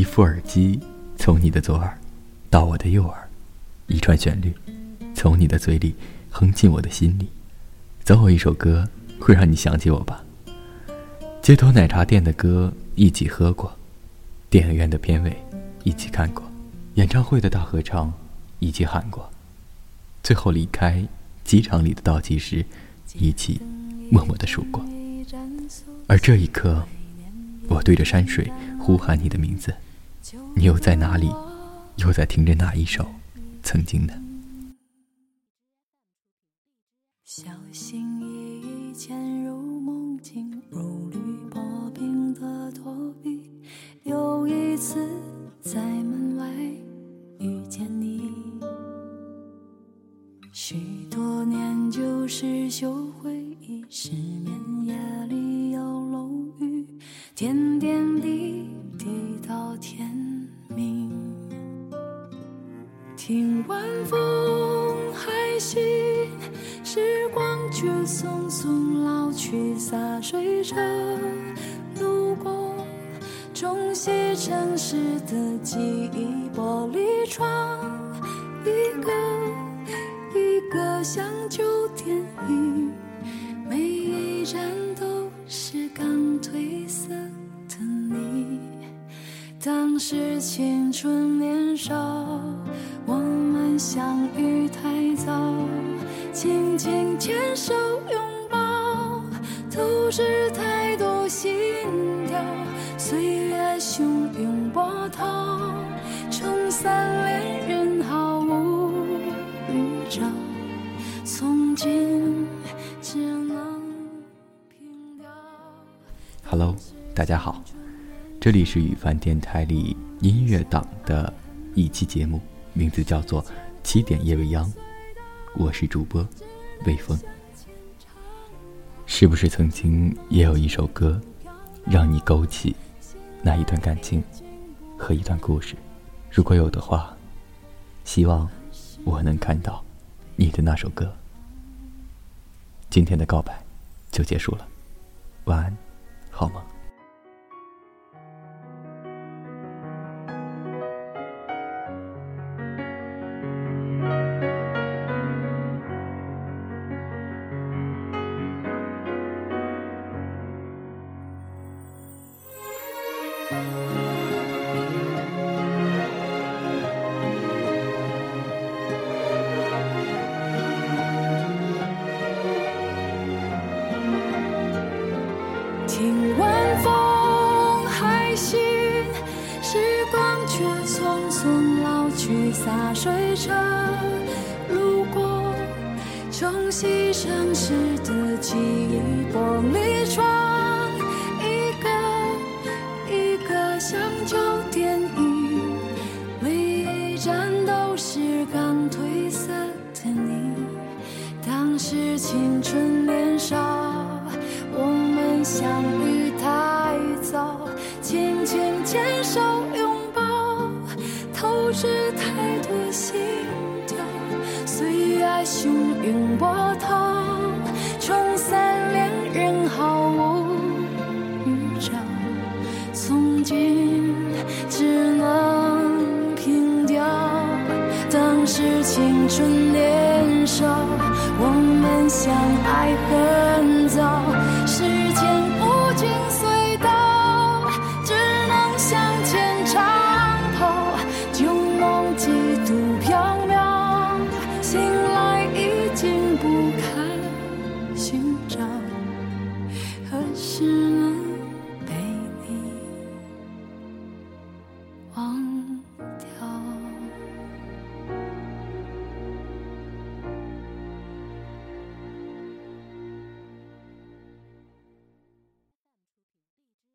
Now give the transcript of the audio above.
一副耳机从你的左耳到我的右耳，一串旋律从你的嘴里哼进我的心里。总有一首歌会让你想起我吧。街头奶茶店的歌一起喝过，电影院的片尾一起看过，演唱会的大合唱一起喊过，最后离开机场里的倒计时一起默默的数过。而这一刻，我对着山水呼喊你的名字，你又在哪里？又在听着哪一首曾经呢？小心翼翼潜入梦境，如履薄冰的躲避。又一次在门外遇见你，许多年旧时旧回忆，失眠夜里有楼雨，点点滴滴到天晚风还细，时光却匆匆老去，洒水车路过，冲洗城市的记忆，玻璃窗一个一个像旧电影，每一站都是刚褪色的你。当时青春年少，我们相遇太早，紧紧牵手拥抱，都是太多心跳。岁月汹涌波涛，冲散恋人毫无预兆，从今只能凭吊。Hello，大家好，这里是雨帆电台里音乐党的一期节目，名字叫做《七点夜未央》，我是主播魏峰。是不是曾经也有一首歌，让你勾起那一段感情和一段故事？如果有的话，希望我能看到你的那首歌。今天的告白就结束了，晚安，好梦。听晚风还行，时光却匆匆老去，洒水车路过，冲洗城市的记忆，玻璃窗。相遇太早，轻轻牵手拥抱，透支太多心跳。岁月汹涌波涛，冲散恋人毫无预兆。从今只能凭吊。当时青春年少，我们相爱很早，